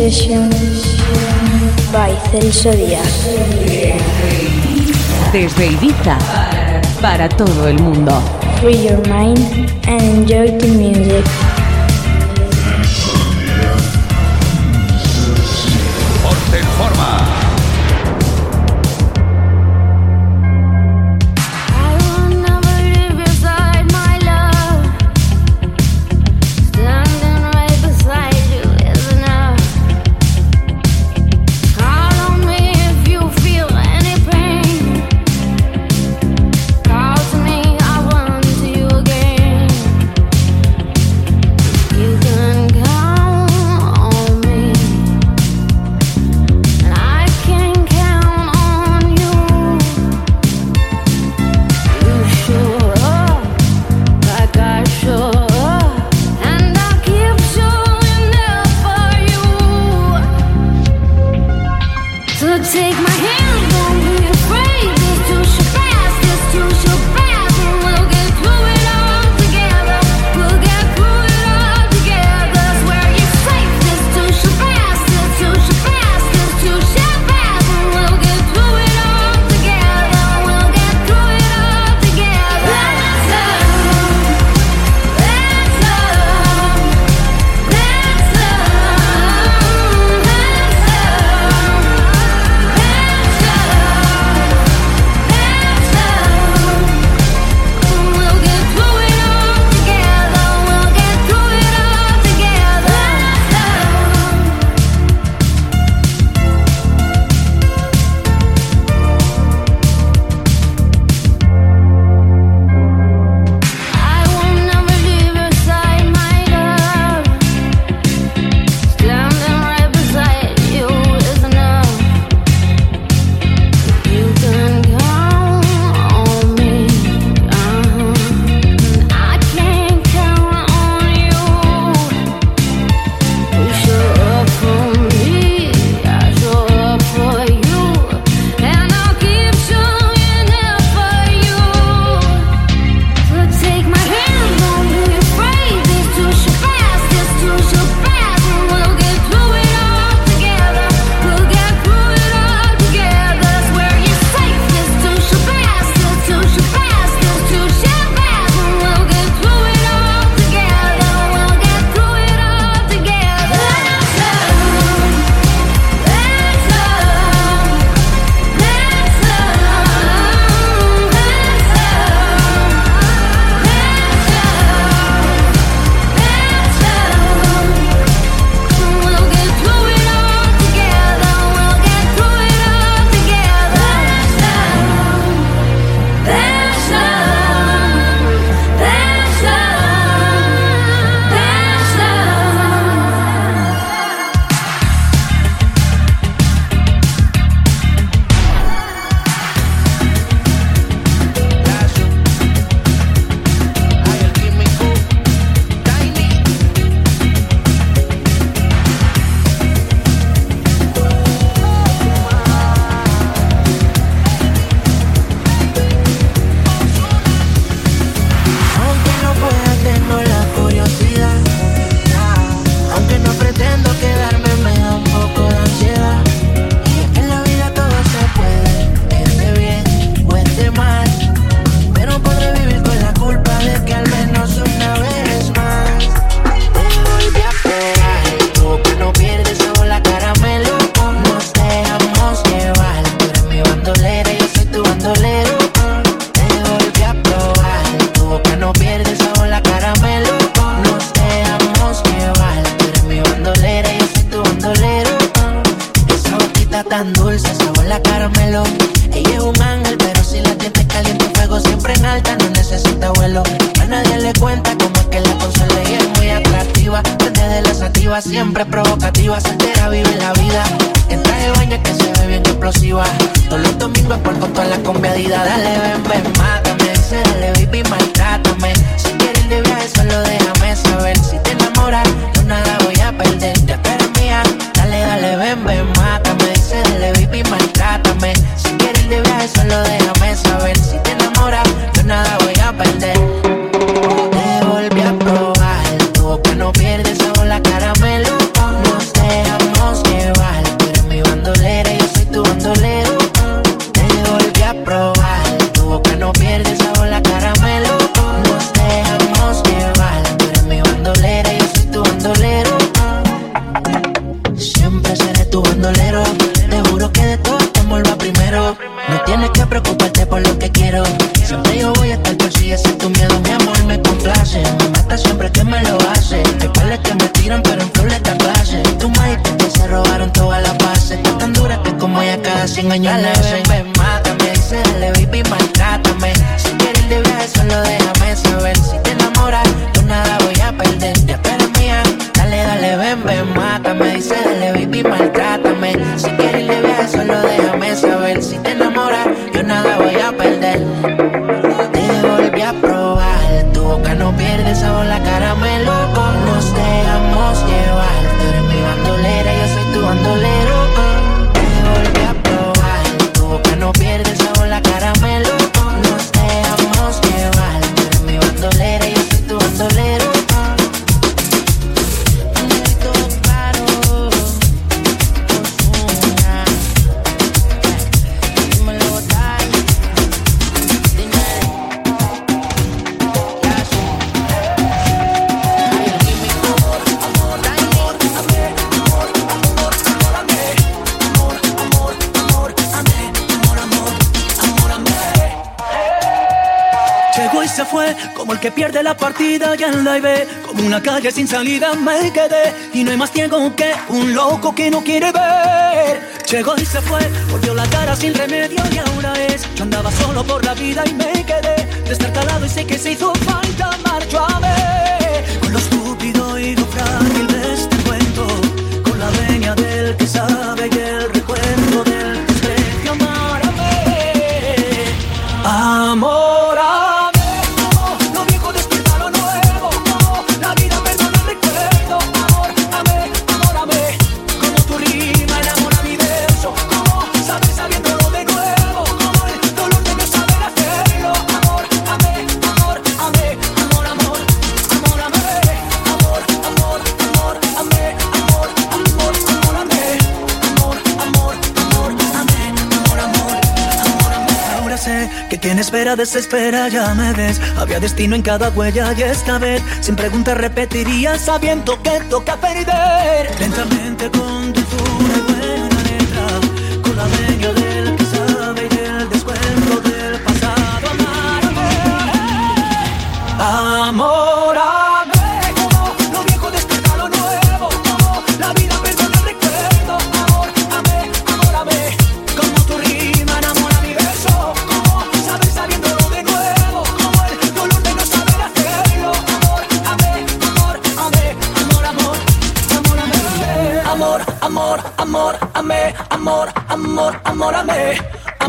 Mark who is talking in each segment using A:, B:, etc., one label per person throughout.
A: Sessions by Celso Díaz.
B: Desde Ibiza, para todo el mundo.
A: Free your mind and enjoy the music.
C: una
D: calle sin salida me quedé y no hay más tiempo que un loco que no quiere ver. Llegó y se fue, volvió la cara sin remedio y ahora es. Yo andaba solo por la vida y me quedé destartalado y sé que se hizo falta marcho a ver. quien espera desespera, ya me ves. Había destino en cada huella y esta vez, sin preguntas repetiría sabiendo que toca perder. Lentamente con dulzura y buena letra, con la venia del que sabe y del descuento del pasado amarme. Amor.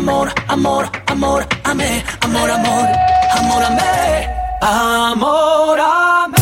D: amor, amor, amor, amé, amor, amor, amor, amé, amor, amé.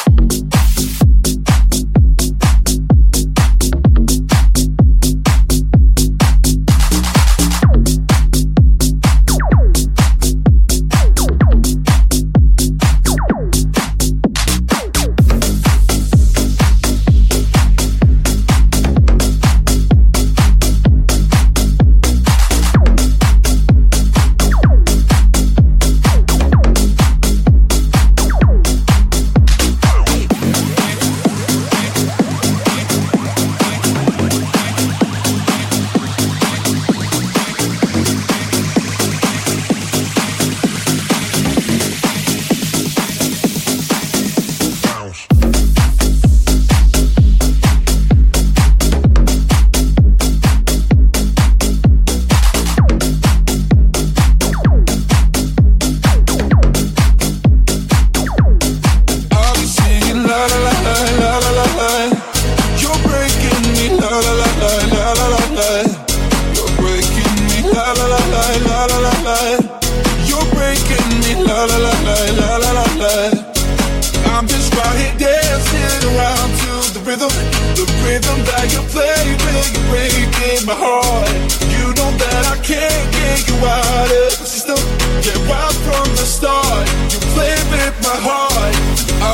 E: You're breaking me, la la la la la la la la. I'm just right here dancing around to the rhythm, the rhythm that you play, play, you breaking my heart. You know that I can't get you out of the system. Yeah, right from the start, you play with my heart.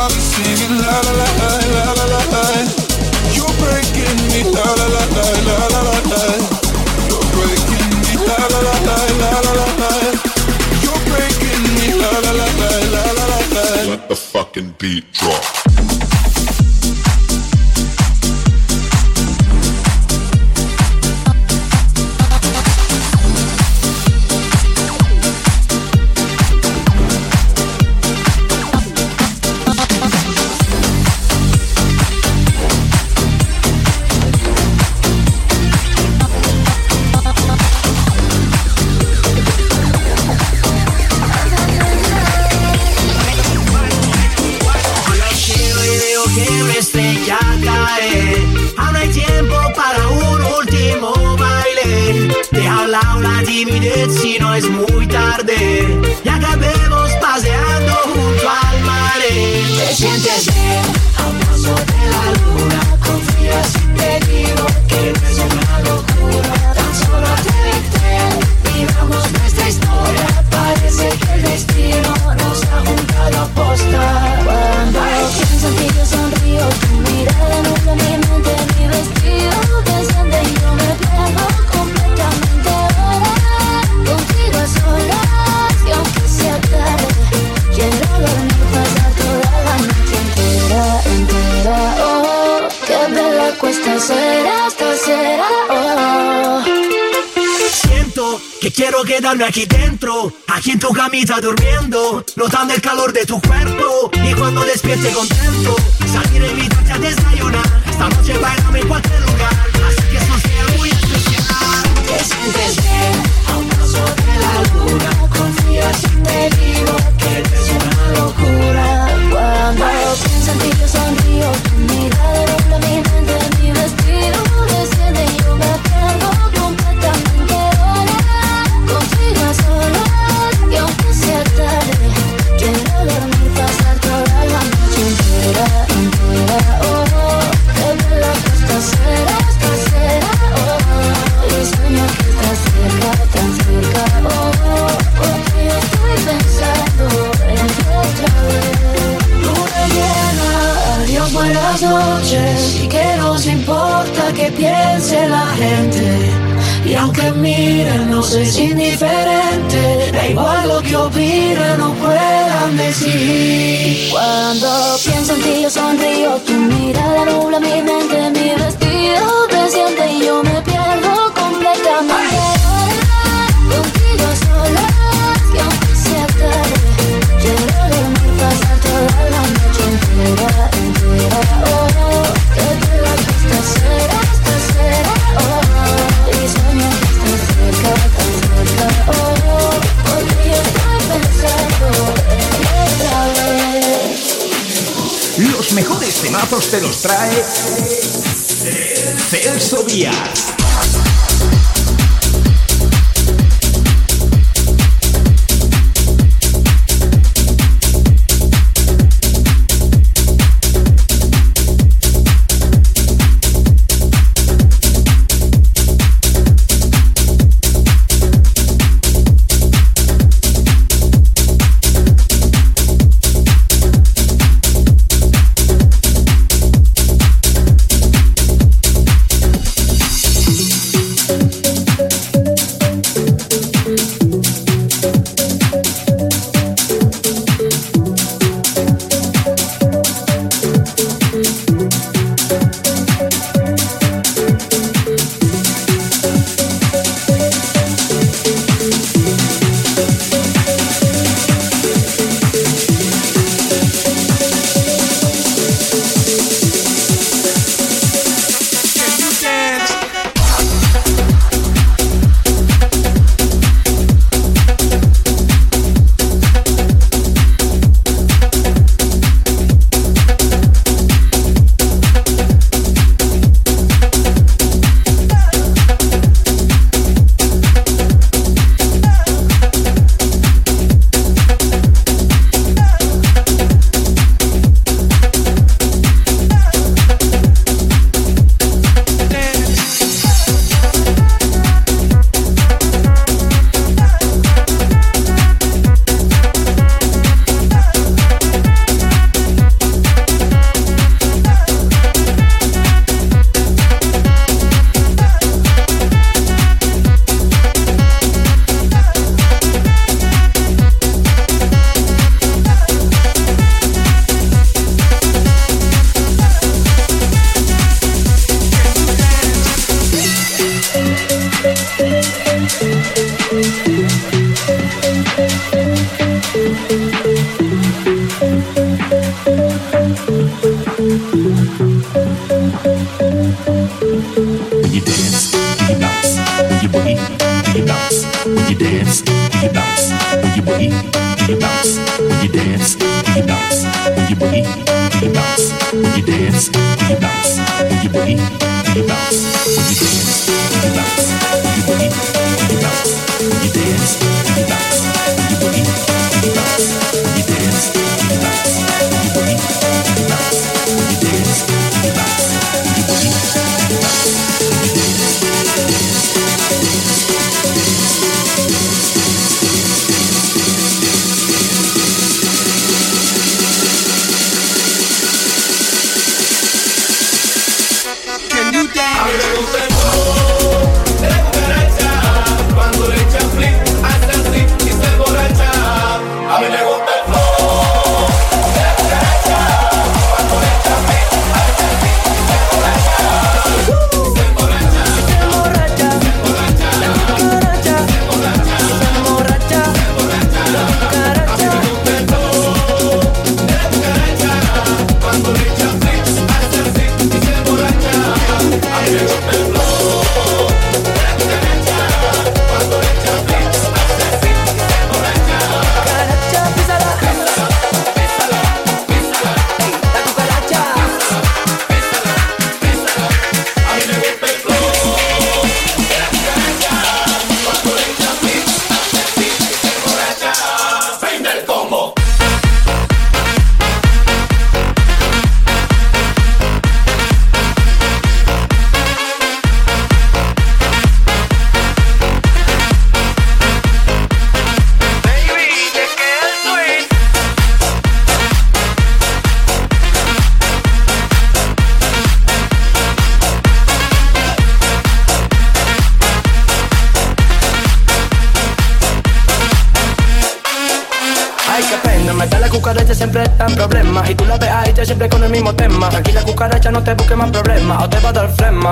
E: Be singing la la la la la la la la. You're breaking me, la la la la la la
F: the fucking beat drop.
G: Bella cuesta será, esta será Oh
H: Siento que quiero quedarme aquí dentro, aquí en tu camita durmiendo, notando el calor de tu cuerpo. Y cuando despierte contento, salir a invitarte a desayunar. Esta noche bailame en cualquier lugar, así que eso sea muy especial. Te sientes bien a un paso de la luna. Confía si te digo que es una locura.
G: Cuando pienso en ti yo sonrío Tu mirada nubla
H: piense la gente. Y aunque miren, no soy indiferente. Da igual lo que opinen o puedan decir.
G: Cuando pienso en ti yo sonrío Tu mirada nubla mi mente Mi vestido desciende y yo me
I: temazos te los trae Celso Díaz.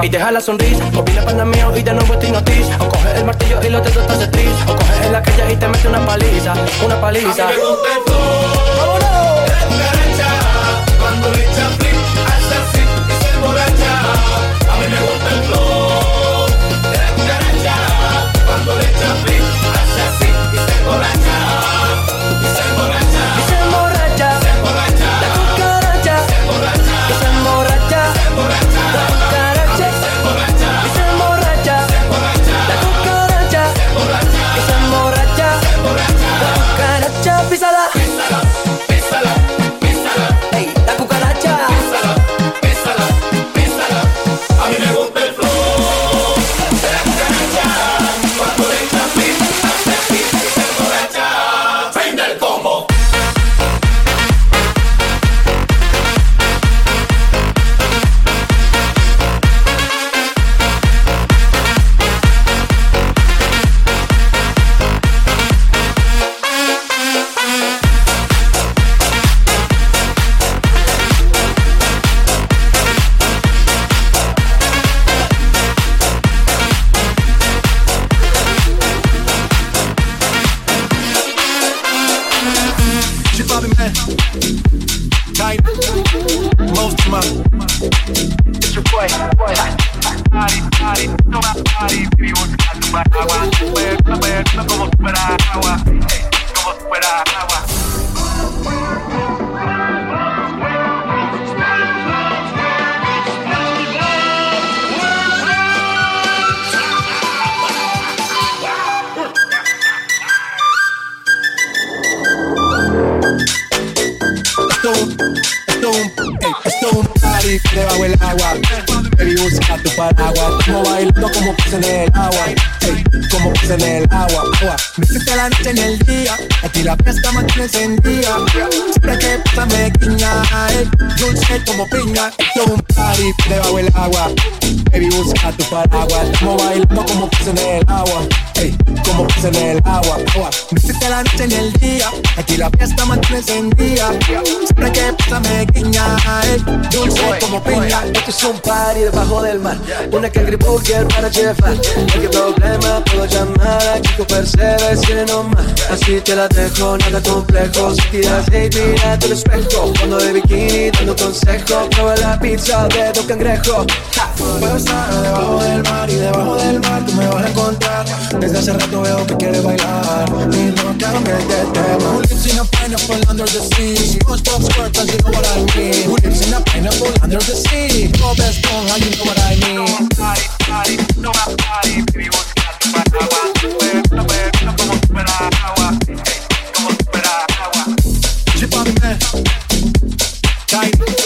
J: Y
K: deja la sonrisa O viene para mío y de nuevo estoy noticia. O coge el martillo y lo te dotas de tris. O coge el aquella y te mete una paliza Una paliza
L: Bobby man. Kind. Most of my. It's your boy. Party, party, toma party, baby, busca tu paraguas. Como si agua. Ey, Como si agua. Esto es un, esto es un, esto es del agua. Baby, busca tu paraguas. Como bailando como pez en el agua. Ey, como pez en el agua. agua. Me hiciste la noche en el día. Aquí la fiesta mantiene encendida. Siempre que pasa me guiña. Dulce como piña. Esto es un party debajo del agua. Baby, busca tu paraguas. Como bailando como pez en el agua. Ey, como pez en el agua. agua. Me hiciste la noche en el día. Aquí la fiesta mantiene encendida. Siempre que pasa me guiña. Dulce como piña.
K: Esto es un party debajo del mar Una Cangri Burger para chefar Cualquier problema puedo llamar a Kiko Percebes y no más Así te la dejo, nada complejo Si tiras hate, mírate al espejo Cuando de bikini dando consejo Prueba la pizza de Don Cangrejo.
L: Puedo estar debajo del mar y debajo del mar tú me vas a encontrar. Desde hace rato veo que quieres bailar y no cambies de tema. Lips
M: lives in a pineapple under the sea? SpongeBob SquarePants, you know what I mean. Who lives in a pineapple under the sea? Bob Esponja,
B: Time.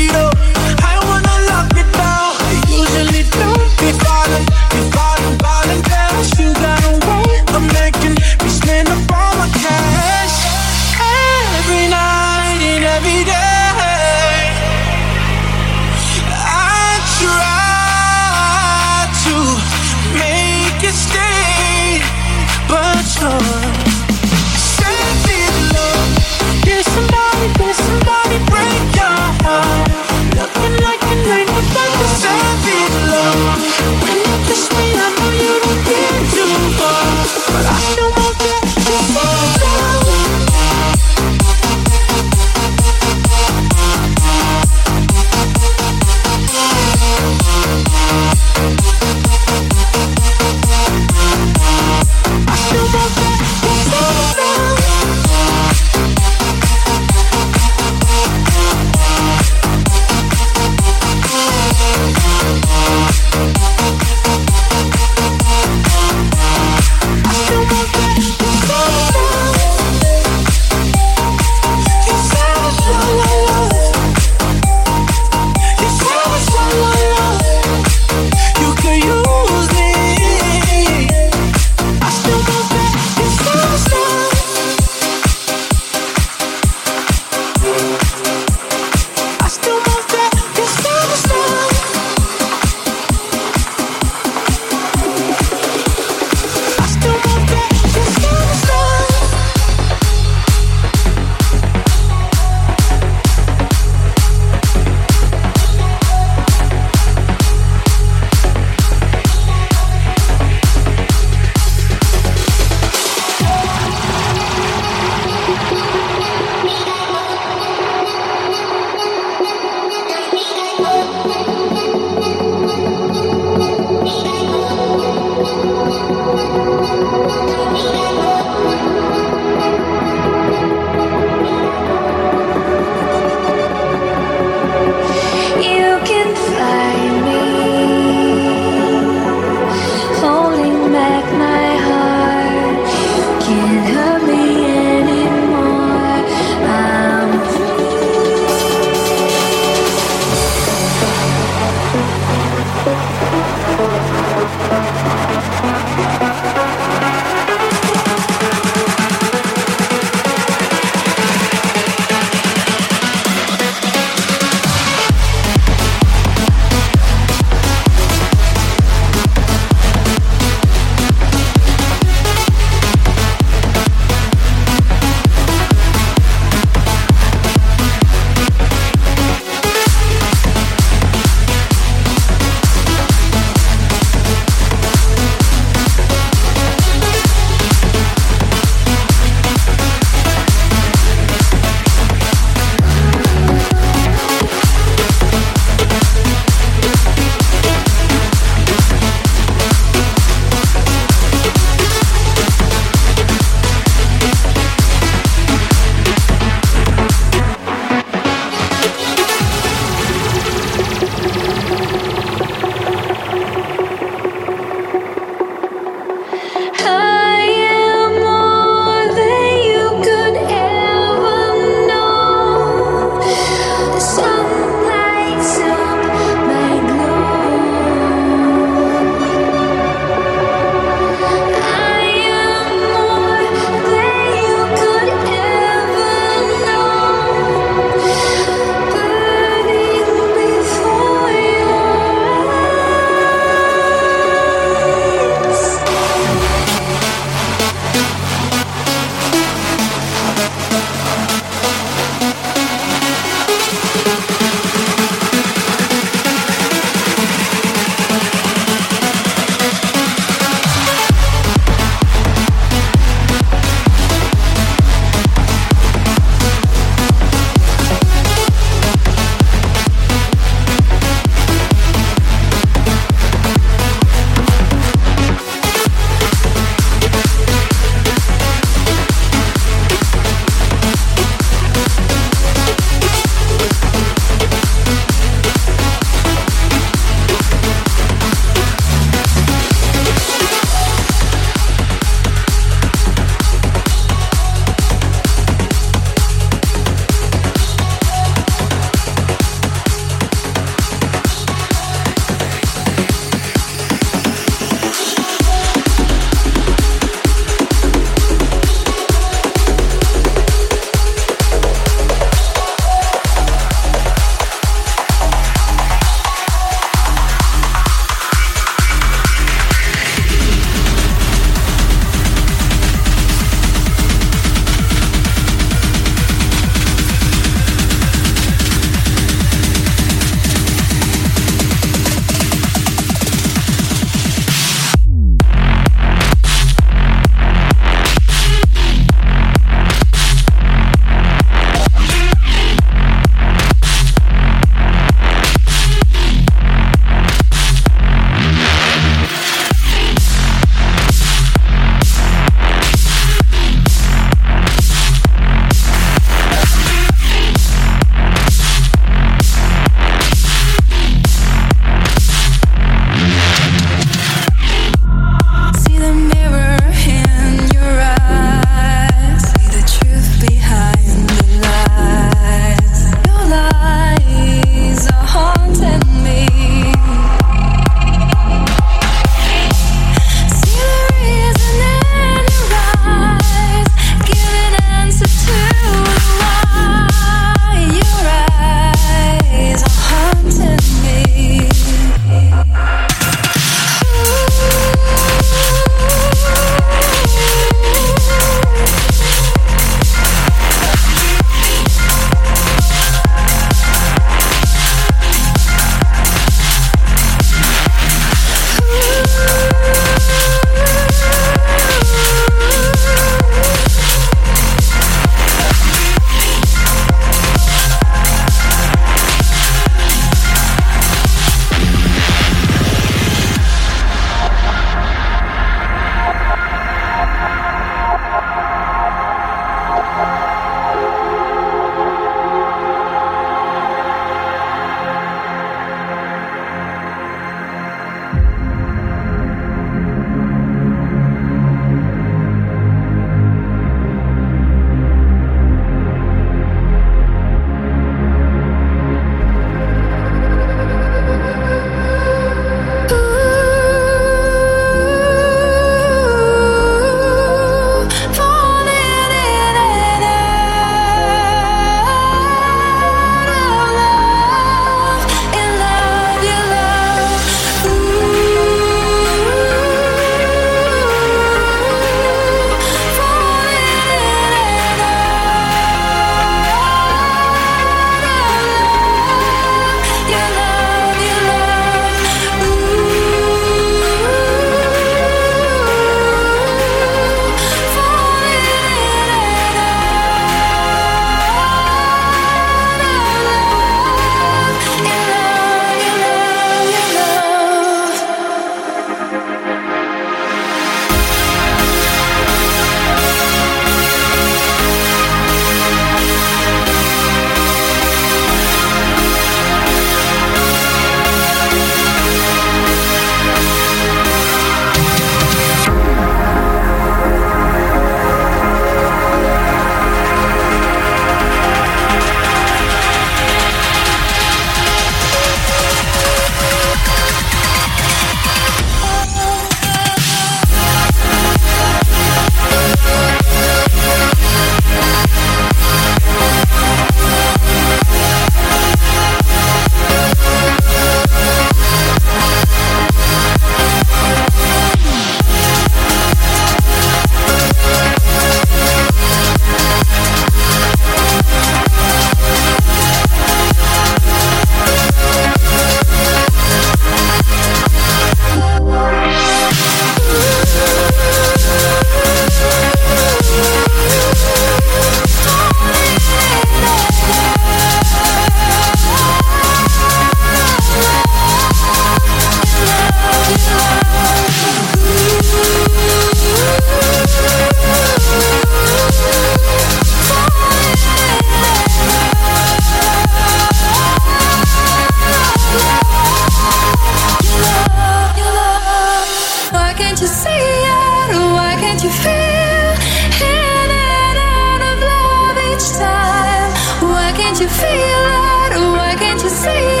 B: see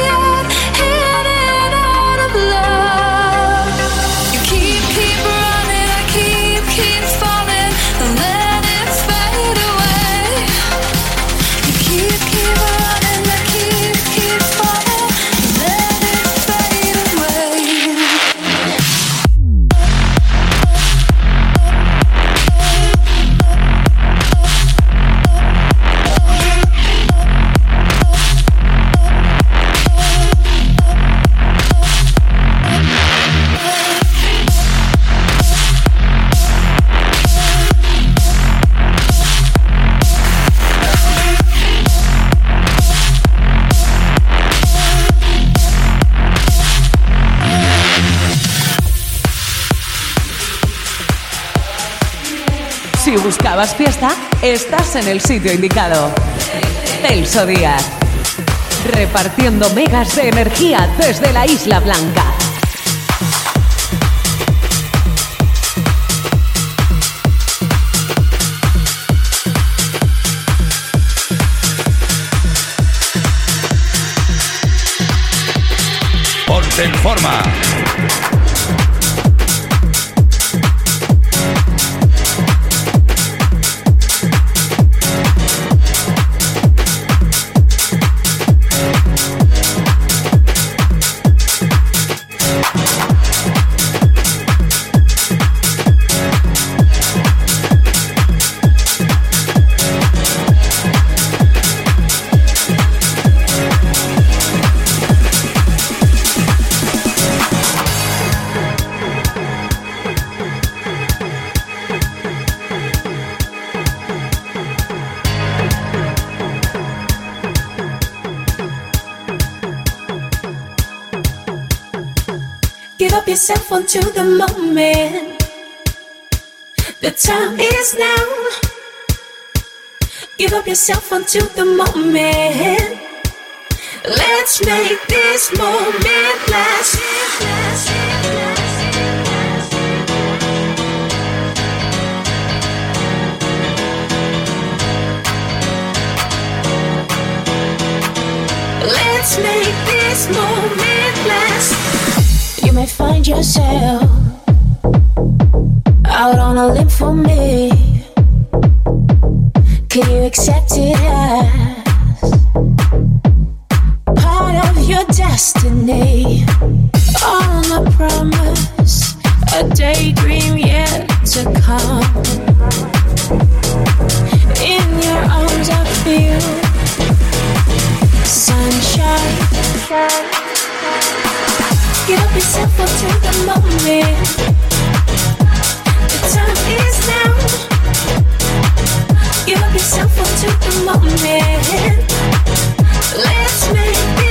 B: Fiesta, estás en el sitio indicado. Celso Díaz. Repartiendo megas de energía desde la Isla Blanca.
N: Ponte en forma.
G: Yourself onto the moment. The time is now. Give up yourself onto the moment. Let's make this moment last. Let's make this moment last. You may find yourself out on a limb for me. Can you accept it as part of your destiny? On a promise, a daydream yet to come. In your arms, I feel sunshine. Give yourself up to the moment. The time is now. Give yourself up to the moment. Let's make it.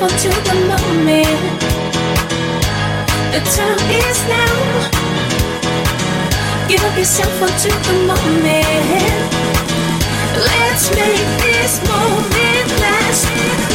G: yourself onto the moment. The time is now. Give up yourself onto the moment. Let's make this moment last.